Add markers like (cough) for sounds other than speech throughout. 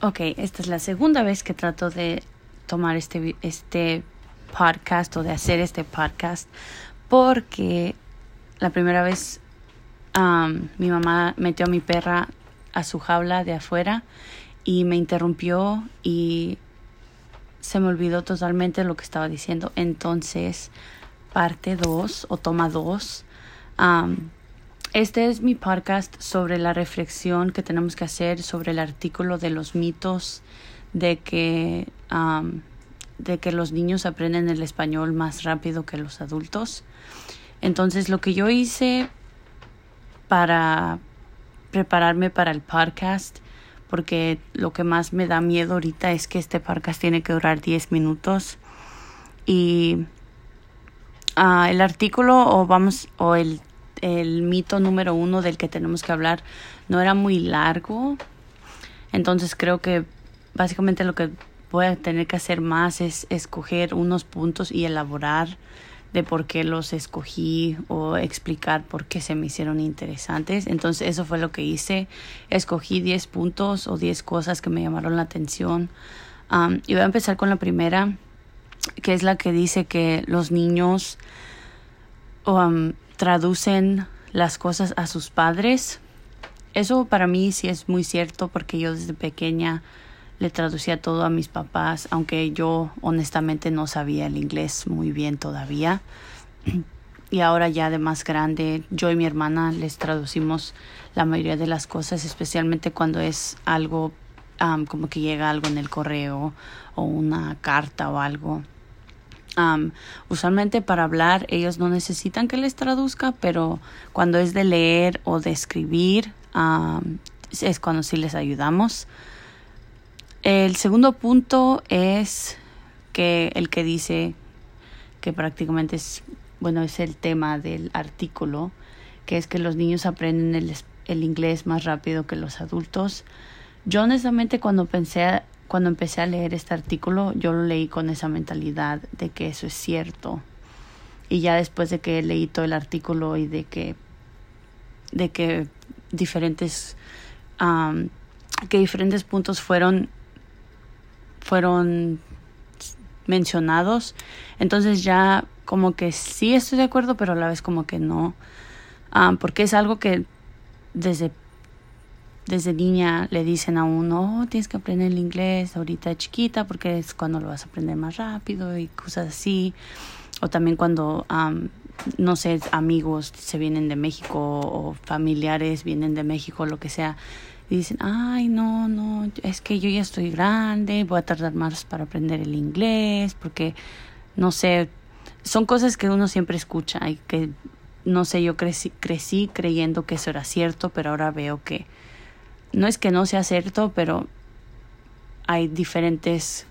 Ok, esta es la segunda vez que trato de tomar este, este podcast o de hacer este podcast porque la primera vez mi mamá metió a mi perra a su jaula de afuera y me interrumpió y se me olvidó totalmente lo que estaba diciendo. Entonces, parte 2 o toma 2. Este es mi podcast sobre la reflexión que tenemos que hacer sobre el artículo de los mitos de que, de que los niños aprenden el español más rápido que los adultos. Entonces, lo que yo hice para prepararme para el podcast porque lo que más me da miedo ahorita es que este podcast tiene que durar 10 minutos y uh, el artículo o vamos o el, el mito número uno del que tenemos que hablar no era muy largo entonces creo que básicamente lo que voy a tener que hacer más es escoger unos puntos y elaborar de por qué los escogí o explicar por qué se me hicieron interesantes. Entonces eso fue lo que hice. Escogí 10 puntos o 10 cosas que me llamaron la atención. y voy a empezar con la primera, que es la que dice que los niños traducen las cosas a sus padres. Eso para mí sí es muy cierto porque yo desde pequeña le traducía todo a mis papás, aunque yo honestamente no sabía el inglés muy bien todavía. (clears throat) Y ahora ya de más grande, yo y mi hermana les traducimos la mayoría de las cosas, especialmente cuando es algo como que llega algo en el correo o una carta o algo. Usualmente para hablar ellos no necesitan que les traduzca, pero cuando es de leer o de escribir es cuando sí les ayudamos. El segundo punto es que el que dice que prácticamente es, bueno, es el tema del artículo, que es que los niños aprenden el, el inglés más rápido que los adultos. Yo honestamente cuando pensé cuando empecé a leer este artículo, yo lo leí con esa mentalidad de que eso es cierto. Y ya después de que leí todo el artículo y de que de que diferentes que diferentes puntos fueron fueron mencionados. Entonces ya como que sí estoy de acuerdo, pero a la vez como que no. Ah, porque es algo que desde, desde niña le dicen a uno, oh, tienes que aprender el inglés ahorita chiquita porque es cuando lo vas a aprender más rápido y cosas así. O también cuando, no sé, amigos se vienen de México o familiares vienen de México, lo que sea y dicen, ay, no, no, es que yo ya estoy grande, voy a tardar más para aprender el inglés, porque, no sé, son cosas que uno siempre escucha y que, no sé, yo crecí, crecí creyendo que eso era cierto, pero ahora veo que no es que no sea cierto, pero hay diferentes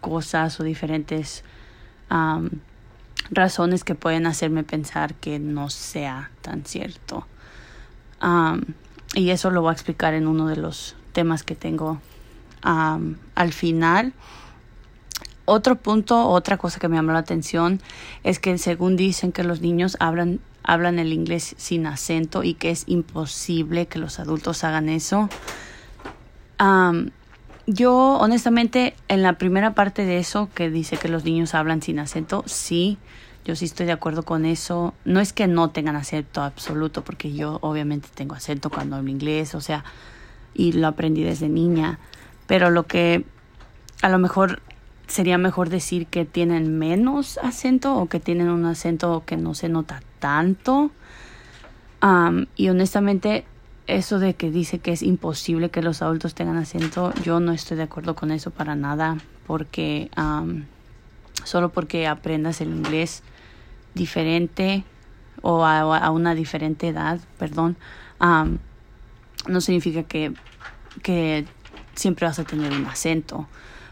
cosas o diferentes razones que pueden hacerme pensar que no sea tan cierto. Y eso lo voy a explicar en uno de los temas que tengo al final. Otro punto, otra cosa que me llamó la atención es que según dicen que los niños hablan, hablan el inglés sin acento y que es imposible que los adultos hagan eso. yo honestamente en la primera parte de eso que dice que los niños hablan sin acento, sí, yo sí estoy de acuerdo con eso. No es que no tengan acento absoluto, porque yo obviamente tengo acento cuando hablo inglés, o sea, y lo aprendí desde niña. Pero lo que a lo mejor sería mejor decir que tienen menos acento o que tienen un acento que no se nota tanto. y honestamente, eso de que dice que es imposible que los adultos tengan acento, yo no estoy de acuerdo con eso para nada, porque solo porque aprendas el inglés diferente o a, una diferente edad, perdón, no significa que, que siempre vas a tener un acento,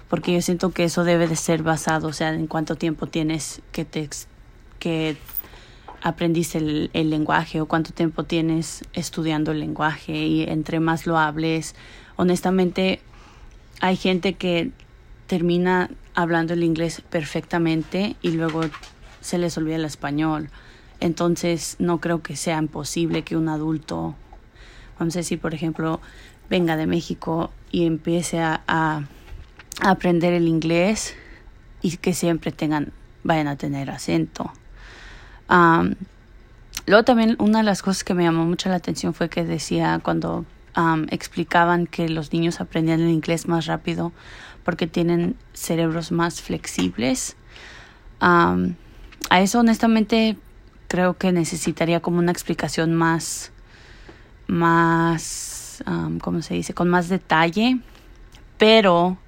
porque yo siento que eso debe de ser basado, o sea, en cuánto tiempo tienes que te que aprendiste el, el, lenguaje o cuánto tiempo tienes estudiando el lenguaje y entre más lo hables, honestamente hay gente que termina hablando el inglés perfectamente y luego se les olvida el español. Entonces no creo que sea imposible que un adulto, vamos a decir por ejemplo, venga de México y empiece a, a, aprender el inglés y que siempre tengan, vayan a tener acento. luego también una de las cosas que me llamó mucho la atención fue que decía cuando explicaban que los niños aprendían el inglés más rápido porque tienen cerebros más flexibles. a eso honestamente creo que necesitaría como una explicación más, más, ¿cómo se dice? Con más detalle, pero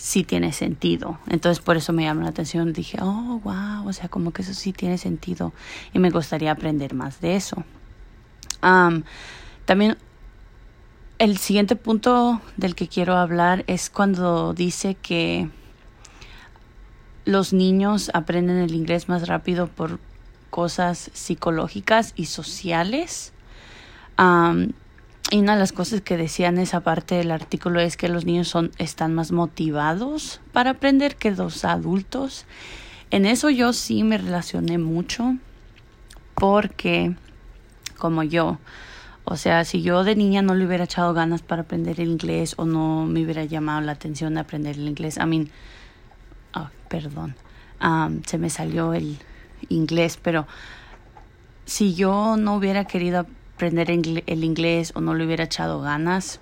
sí tiene sentido. Entonces por eso me llamó la atención. Dije, oh, wow, o sea, como que eso sí tiene sentido y me gustaría aprender más de eso. también el siguiente punto del que quiero hablar es cuando dice que los niños aprenden el inglés más rápido por cosas psicológicas y sociales. Y una de las cosas que decía en esa parte del artículo es que los niños son, están más motivados para aprender que los adultos. En eso yo sí me relacioné mucho porque como yo, o sea, si yo de niña no le hubiera echado ganas para aprender el inglés o no me hubiera llamado la atención de aprender el inglés, I mean, oh, perdón, se me salió el inglés, pero si yo no hubiera querido aprender el inglés o no le hubiera echado ganas,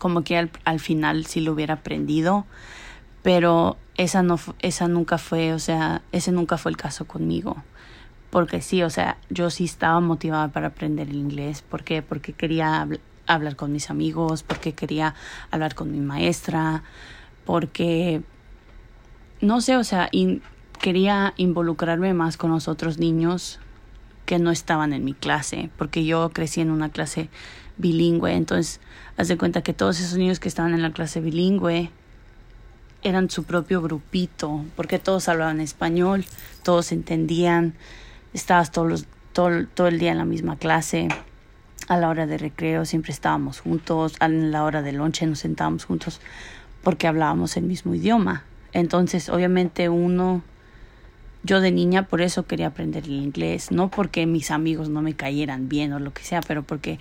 como que al, al final sí lo hubiera aprendido, pero esa no esa nunca fue, o sea, ese nunca fue el caso conmigo porque sí, o sea, yo sí estaba motivada para aprender el inglés. ¿Por qué? Porque quería hablar con mis amigos, porque quería hablar con mi maestra, porque, no sé, o sea, quería involucrarme más con los otros niños que no estaban en mi clase, porque yo crecí en una clase bilingüe, entonces, haz de cuenta que todos esos niños que estaban en la clase bilingüe eran su propio grupito, porque todos hablaban español, todos entendían, estabas todos todo, todo el día en la misma clase. A la hora de recreo siempre estábamos juntos, a la hora de lonche nos sentábamos juntos porque hablábamos el mismo idioma. Entonces, obviamente uno, yo de niña por eso quería aprender el inglés, no porque mis amigos no me cayeran bien o lo que sea, pero porque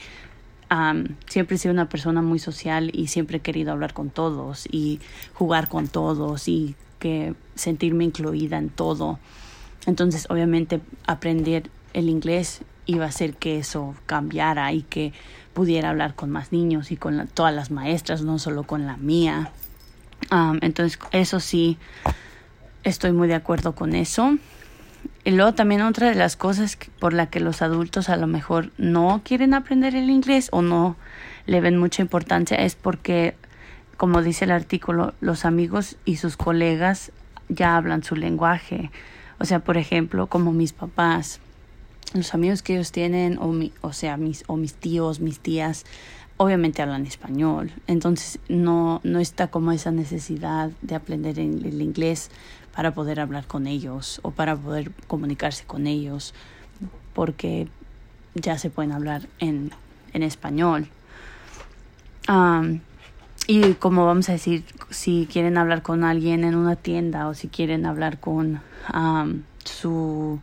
siempre he sido una persona muy social y siempre he querido hablar con todos y jugar con todos y que sentirme incluida en todo. Entonces, obviamente, aprender el inglés iba a hacer que eso cambiara y que pudiera hablar con más niños y con todas las maestras, no solo con la mía. entonces, eso sí, estoy muy de acuerdo con eso. Y luego también otra de las cosas por la que los adultos a lo mejor no quieren aprender el inglés o no le ven mucha importancia es porque, como dice el artículo, los amigos y sus colegas ya hablan su lenguaje. O sea, por ejemplo, como mis papás, los amigos que ellos tienen, o, mi, o sea, mis, o mis tíos, mis tías, obviamente hablan español. Entonces no, no está como esa necesidad de aprender el inglés para poder hablar con ellos o para poder comunicarse con ellos, porque ya se pueden hablar en, en español. y como vamos a decir, si quieren hablar con alguien en una tienda o si quieren hablar con su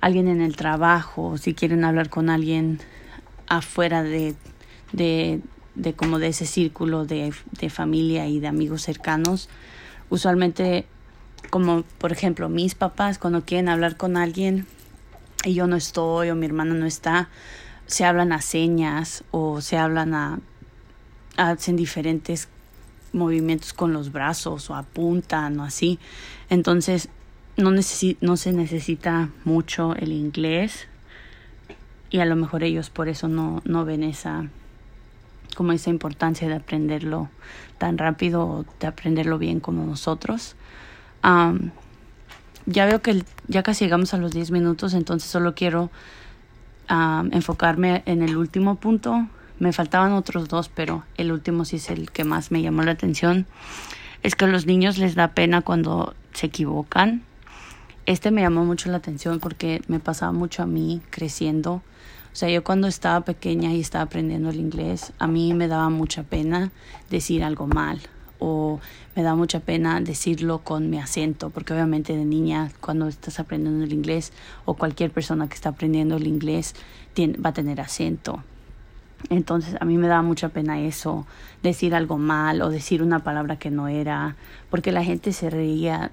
alguien en el trabajo, si quieren hablar con alguien afuera de, de, de como de ese círculo de, de familia y de amigos cercanos, usualmente como por ejemplo mis papás cuando quieren hablar con alguien y yo no estoy o mi hermana no está, se hablan a señas o se hablan a hacen diferentes movimientos con los brazos o apuntan o así. Entonces no, no se necesita mucho el inglés y a lo mejor ellos por eso no, no ven esa como esa importancia de aprenderlo tan rápido o de aprenderlo bien como nosotros. Ya veo que ya casi llegamos a los 10 minutos, entonces solo quiero enfocarme en el último punto. Me faltaban otros dos, pero el último sí es el que más me llamó la atención. Es que a los niños les da pena cuando se equivocan este me llamó mucho la atención porque me pasaba mucho a mí creciendo. O sea, yo cuando estaba pequeña y estaba aprendiendo el inglés, a mí me daba mucha pena decir algo mal o me da mucha pena decirlo con mi acento, porque obviamente de niña cuando estás aprendiendo el inglés o cualquier persona que está aprendiendo el inglés va a tener acento. Entonces a mí me daba mucha pena eso, decir algo mal o decir una palabra que no era, porque la gente se reía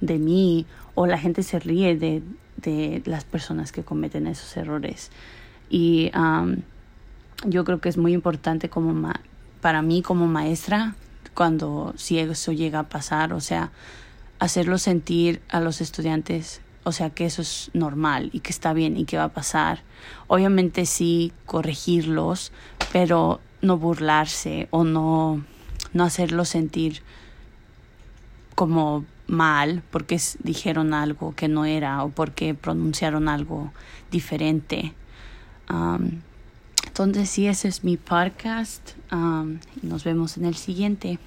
de mí o la gente se ríe de, de las personas que cometen esos errores. Y yo creo que es muy importante como para mí como maestra cuando si eso llega a pasar, o sea, hacerlo sentir a los estudiantes, o sea, que eso es normal y que está bien y que va a pasar. Obviamente sí corregirlos, pero no burlarse o no no hacerlos sentir como mal porque dijeron algo que no era o porque pronunciaron algo diferente. Entonces sí, ese es mi podcast. nos vemos en el siguiente.